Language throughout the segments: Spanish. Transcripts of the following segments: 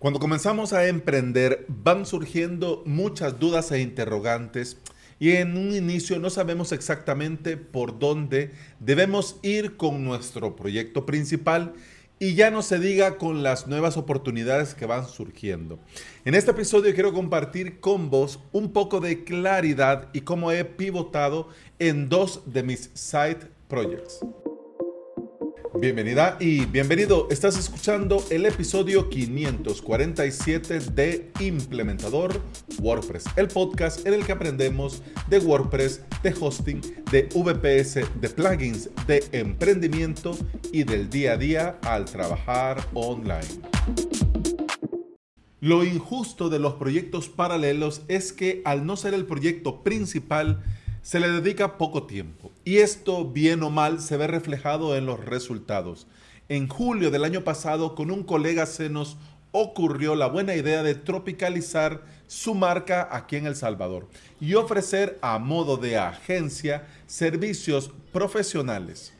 Cuando comenzamos a emprender van surgiendo muchas dudas e interrogantes y en un inicio no sabemos exactamente por dónde debemos ir con nuestro proyecto principal y ya no se diga con las nuevas oportunidades que van surgiendo. En este episodio quiero compartir con vos un poco de claridad y cómo he pivotado en dos de mis side projects. Bienvenida y bienvenido. Estás escuchando el episodio 547 de Implementador WordPress, el podcast en el que aprendemos de WordPress, de hosting, de VPS, de plugins, de emprendimiento y del día a día al trabajar online. Lo injusto de los proyectos paralelos es que al no ser el proyecto principal, se le dedica poco tiempo y esto, bien o mal, se ve reflejado en los resultados. En julio del año pasado, con un colega se nos ocurrió la buena idea de tropicalizar su marca aquí en El Salvador y ofrecer a modo de agencia servicios profesionales.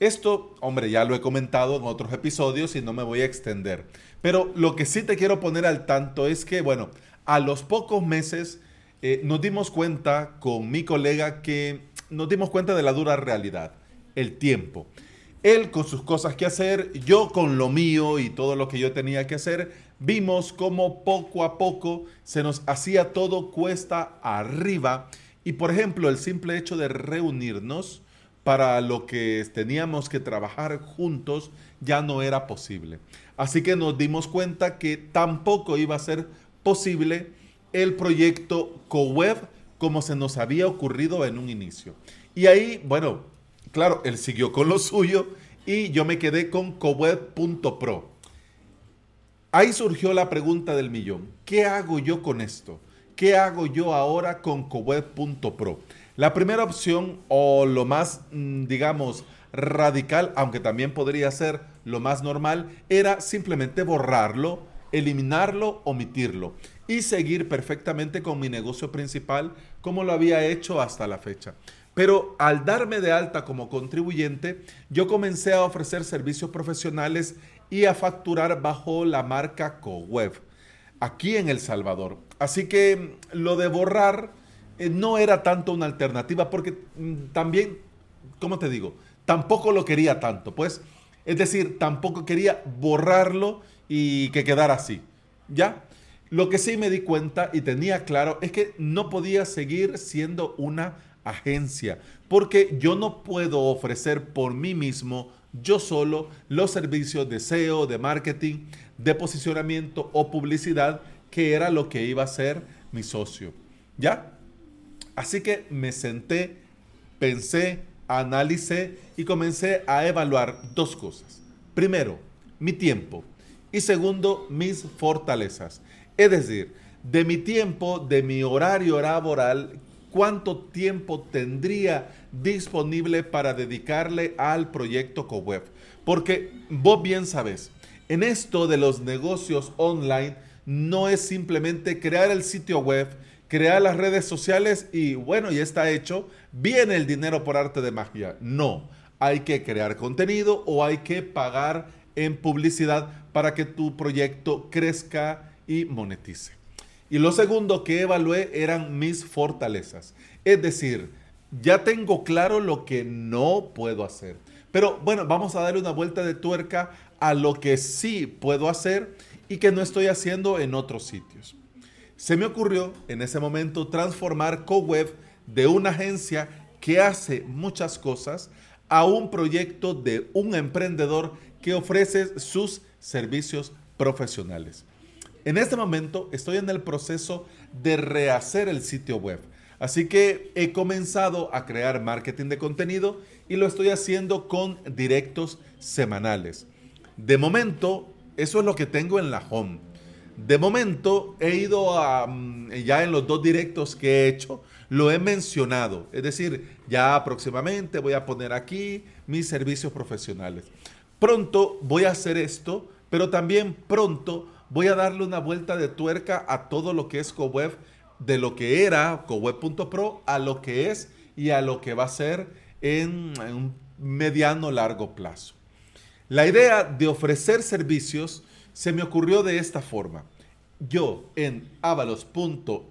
Esto, hombre, ya lo he comentado en otros episodios y no me voy a extender. Pero lo que sí te quiero poner al tanto es que, bueno, a los pocos meses eh, nos dimos cuenta con mi colega que nos dimos cuenta de la dura realidad, el tiempo. Él con sus cosas que hacer, yo con lo mío y todo lo que yo tenía que hacer, vimos cómo poco a poco se nos hacía todo cuesta arriba y por ejemplo el simple hecho de reunirnos para lo que teníamos que trabajar juntos ya no era posible. Así que nos dimos cuenta que tampoco iba a ser posible el proyecto CoWeb como se nos había ocurrido en un inicio. Y ahí, bueno, claro, él siguió con lo suyo y yo me quedé con coweb.pro. Ahí surgió la pregunta del millón. ¿Qué hago yo con esto? ¿Qué hago yo ahora con coweb.pro? La primera opción o lo más, mm, digamos, radical, aunque también podría ser lo más normal, era simplemente borrarlo, eliminarlo, omitirlo y seguir perfectamente con mi negocio principal como lo había hecho hasta la fecha. Pero al darme de alta como contribuyente, yo comencé a ofrecer servicios profesionales y a facturar bajo la marca CoWeb aquí en El Salvador. Así que lo de borrar eh, no era tanto una alternativa porque mm, también, ¿cómo te digo? Tampoco lo quería tanto, pues. Es decir, tampoco quería borrarlo y que quedara así. ¿Ya? Lo que sí me di cuenta y tenía claro es que no podía seguir siendo una agencia, porque yo no puedo ofrecer por mí mismo, yo solo, los servicios de SEO, de marketing, de posicionamiento o publicidad, que era lo que iba a ser mi socio. ¿Ya? Así que me senté, pensé, analicé y comencé a evaluar dos cosas. Primero, mi tiempo y segundo, mis fortalezas. Es decir, de mi tiempo, de mi horario laboral, cuánto tiempo tendría disponible para dedicarle al proyecto CoWeb. Porque vos bien sabes, en esto de los negocios online no es simplemente crear el sitio web, crear las redes sociales y bueno, ya está hecho, viene el dinero por arte de magia. No, hay que crear contenido o hay que pagar en publicidad para que tu proyecto crezca y monetice. Y lo segundo que evalué eran mis fortalezas. Es decir, ya tengo claro lo que no puedo hacer. Pero bueno, vamos a darle una vuelta de tuerca a lo que sí puedo hacer y que no estoy haciendo en otros sitios. Se me ocurrió en ese momento transformar CoWeb de una agencia que hace muchas cosas a un proyecto de un emprendedor que ofrece sus servicios profesionales. En este momento estoy en el proceso de rehacer el sitio web. Así que he comenzado a crear marketing de contenido y lo estoy haciendo con directos semanales. De momento, eso es lo que tengo en la home. De momento, he ido a, mm, ya en los dos directos que he hecho, lo he mencionado. Es decir, ya próximamente voy a poner aquí mis servicios profesionales. Pronto voy a hacer esto, pero también pronto voy a darle una vuelta de tuerca a todo lo que es CoWeb, de lo que era CoWeb.pro a lo que es y a lo que va a ser en, un mediano largo plazo. La idea de ofrecer servicios se me ocurrió de esta forma. Yo en avalos.sv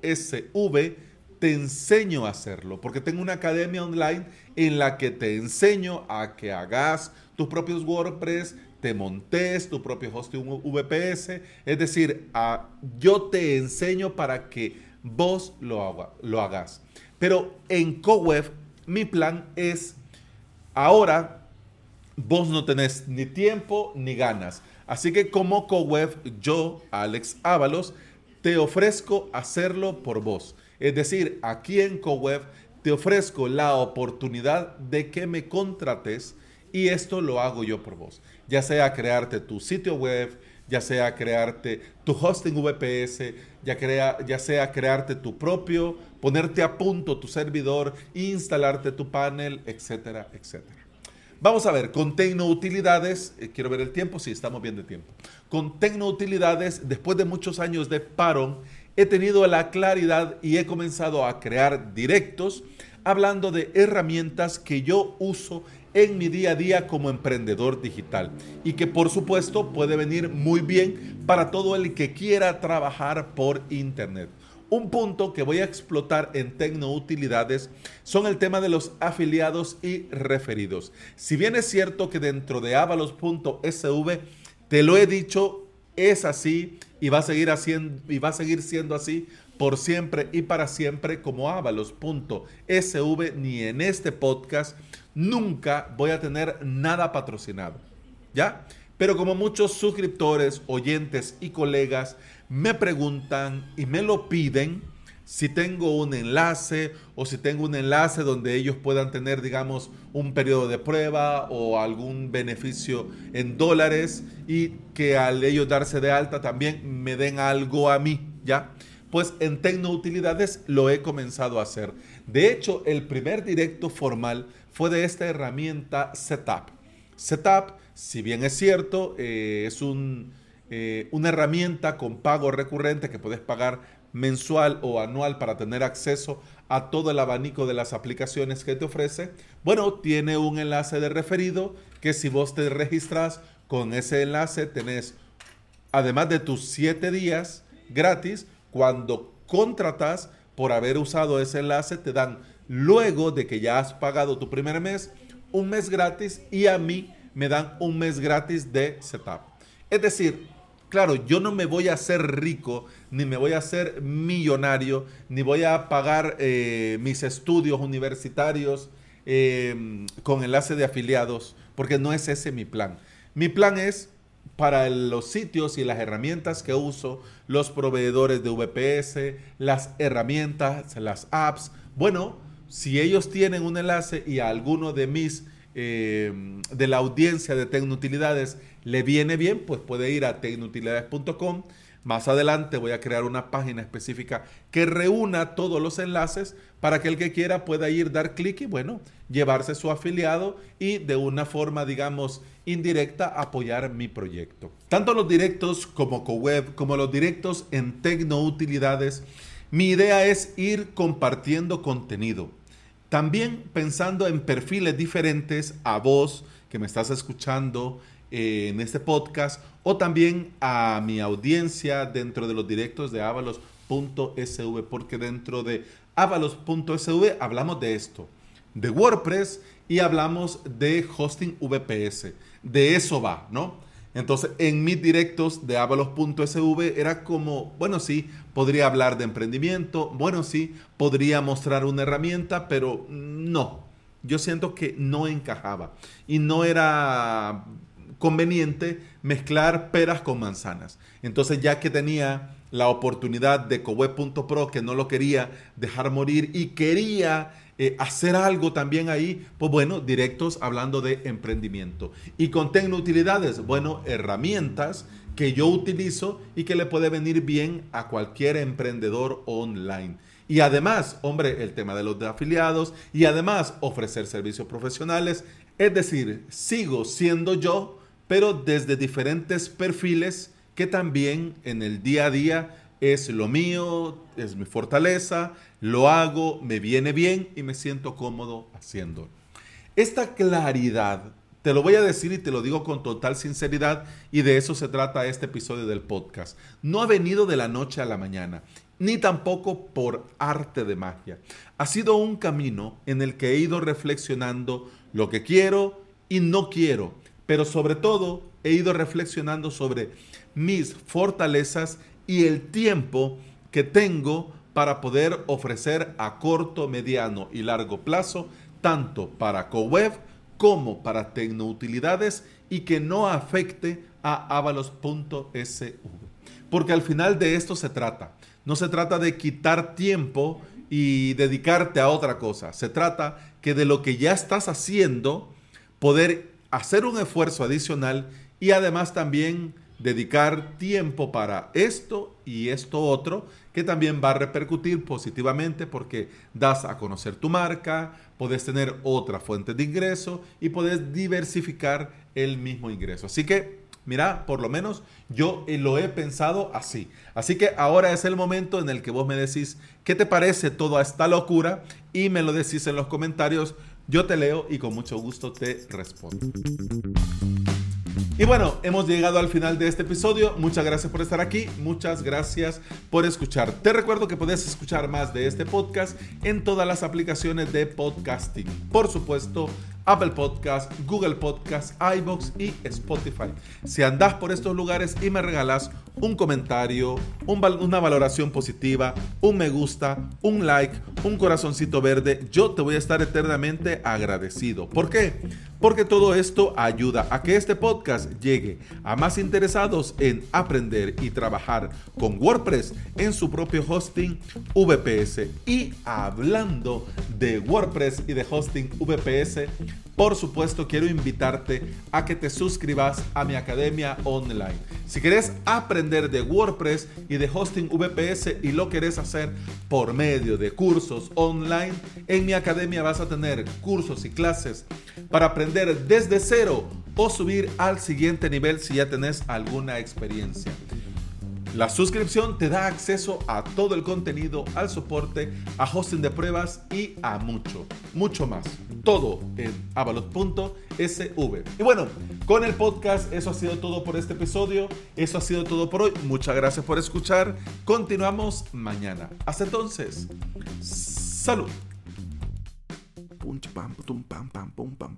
te enseño a hacerlo, porque tengo una academia online en la que te enseño a que hagas tus propios WordPress, te montes tu propio hosting VPS, es decir, yo te enseño para que vos lo, lo hagas. Pero en CoWeb mi plan es, ahora vos no tenés ni tiempo ni ganas. Así que como CoWeb, yo, Alex Ábalos, te ofrezco hacerlo por vos. Es decir, aquí en CoWeb te ofrezco la oportunidad de que me contrates y esto lo hago yo por vos. Ya sea crearte tu sitio web, ya sea crearte tu hosting VPS, ya, crea, ya sea crearte tu propio, ponerte a punto tu servidor, instalarte tu panel, etcétera, etcétera. Vamos a ver, con Tecnoutilidades, eh, quiero ver el tiempo, sí, estamos bien de tiempo. Con Tecnoutilidades, después de muchos años de parón, he tenido la claridad y he comenzado a crear directos hablando de herramientas que yo uso en mi día a día como emprendedor digital y que por supuesto puede venir muy bien para todo el que quiera trabajar por internet. Un punto que voy a explotar en Tecnoutilidades son el tema de los afiliados y referidos. Si bien es cierto que dentro de avalos.sv te lo he dicho, es así y va a seguir y va a seguir siendo así por siempre y para siempre como avalos.sv ni en este podcast nunca voy a tener nada patrocinado. ¿Ya? Pero como muchos suscriptores, oyentes y colegas me preguntan y me lo piden si tengo un enlace o si tengo un enlace donde ellos puedan tener, digamos, un periodo de prueba o algún beneficio en dólares y que al ellos darse de alta también me den algo a mí, ¿ya? Pues en Tecnoutilidades lo he comenzado a hacer. De hecho, el primer directo formal fue de esta herramienta Setup. Setup, si bien es cierto, eh, es un eh, una herramienta con pago recurrente que puedes pagar mensual o anual para tener acceso a todo el abanico de las aplicaciones que te ofrece. Bueno, tiene un enlace de referido que si vos te registras con ese enlace tenés, además de tus 7 días gratis, cuando contratas por haber usado ese enlace, te dan luego de que ya has pagado tu primer mes, un mes gratis y a mí me dan un mes gratis de setup. Es decir, Claro, yo no me voy a hacer rico, ni me voy a hacer millonario, ni voy a pagar eh, mis estudios universitarios em, con enlace de afiliados, porque no es ese mi plan. Mi plan es para los sitios y las herramientas que uso, los proveedores de VPS, las herramientas, las apps. Bueno, si ellos tienen un enlace y alguno de mis em, de la audiencia de Tecnutilidades le viene bien, pues puede ir a tecnutilidades.com. Más adelante voy a crear una página específica que reúna todos los enlaces para que el que quiera pueda ir, dar clic y bueno, llevarse su afiliado y de una forma, digamos, indirecta apoyar mi proyecto. Tanto los directos como CoWeb, como los directos en Tecnoutilidades, mi idea es ir compartiendo contenido. También pensando en perfiles diferentes a vos que me estás escuchando, eh, en este podcast o también a mi audiencia dentro de los directos de avalos.sv, porque dentro de avalos.sv hablamos de esto, de WordPress y hablamos de hosting VPS. De eso va, ¿no? Entonces, en mis directos de avalos.sv era como, bueno, sí, podría hablar de emprendimiento, bueno, sí, podría mostrar una herramienta, pero no, yo siento que no encajaba. Y no era conveniente mezclar peras con manzanas. Entonces ya que tenía la oportunidad de coweb.pro que no lo quería dejar morir y quería eh, hacer algo también ahí, pues bueno, directos hablando de emprendimiento. Y con Tecnutilidades, bueno, herramientas que yo utilizo y que le puede venir bien a cualquier emprendedor online. Y además, hombre, el tema de los afiliados y además ofrecer servicios profesionales. Es decir, sigo siendo yo, pero desde diferentes perfiles que también en el día a día es lo mío, es mi fortaleza, lo hago, me viene bien y me siento cómodo haciéndolo. Esta claridad Te lo voy a decir y te lo digo con total sinceridad y de eso se trata este episodio del podcast. No ha venido de la noche a la mañana, ni tampoco por arte de magia. Ha sido un camino en el que he ido reflexionando lo que quiero y no quiero, pero sobre todo he ido reflexionando sobre mis fortalezas y el tiempo que tengo para poder ofrecer a corto, mediano y largo plazo, tanto para CoWeb como para Tecnoutilidades y que no afecte a avalos.sv. Porque al final de esto se trata. No se trata de quitar tiempo y dedicarte a otra cosa. Se trata que de lo que ya estás haciendo, poder hacer un esfuerzo adicional y además también dedicar tiempo para esto y esto otro, que también va a repercutir positivamente porque das a conocer tu marca, puedes tener otra fuente de ingreso y puedes diversificar el mismo ingreso. Así que, mira, por lo menos yo lo he pensado así. Así que ahora es el momento en el que vos me decís qué te parece toda esta locura y me lo decís en los comentarios. Yo te leo y con mucho gusto te respondo. Y bueno, hemos llegado al final de este episodio. Muchas gracias por estar aquí. Muchas gracias por escuchar. Te recuerdo que puedes escuchar más de este podcast en todas las aplicaciones de podcasting. Por supuesto, Apple Podcast, Google Podcast, iBox y Spotify. Si andas por estos lugares y me regalas un comentario, una valoración positiva, un me gusta, un like, un corazoncito verde, yo te voy a estar eternamente agradecido. ¿Por qué? Porque todo esto ayuda a que este podcast llegue a más interesados en aprender y trabajar con WordPress en su propio hosting VPS. Y hablando de WordPress y de hosting VPS, por supuesto quiero invitarte a que te suscribas a mi academia online. Si quieres aprender de WordPress y de hosting VPS y lo quieres hacer por medio de cursos online, en mi academia vas a tener cursos y clases para aprender desde cero o subir al siguiente nivel si ya tenés alguna experiencia. La suscripción te da acceso a todo el contenido, al soporte, a hosting de pruebas y a mucho, mucho más. Todo en avalot.sv. Y bueno, con el podcast eso ha sido todo por este episodio. Eso ha sido todo por hoy. Muchas gracias por escuchar. Continuamos mañana. Hasta entonces. Salud. pum pam pum pam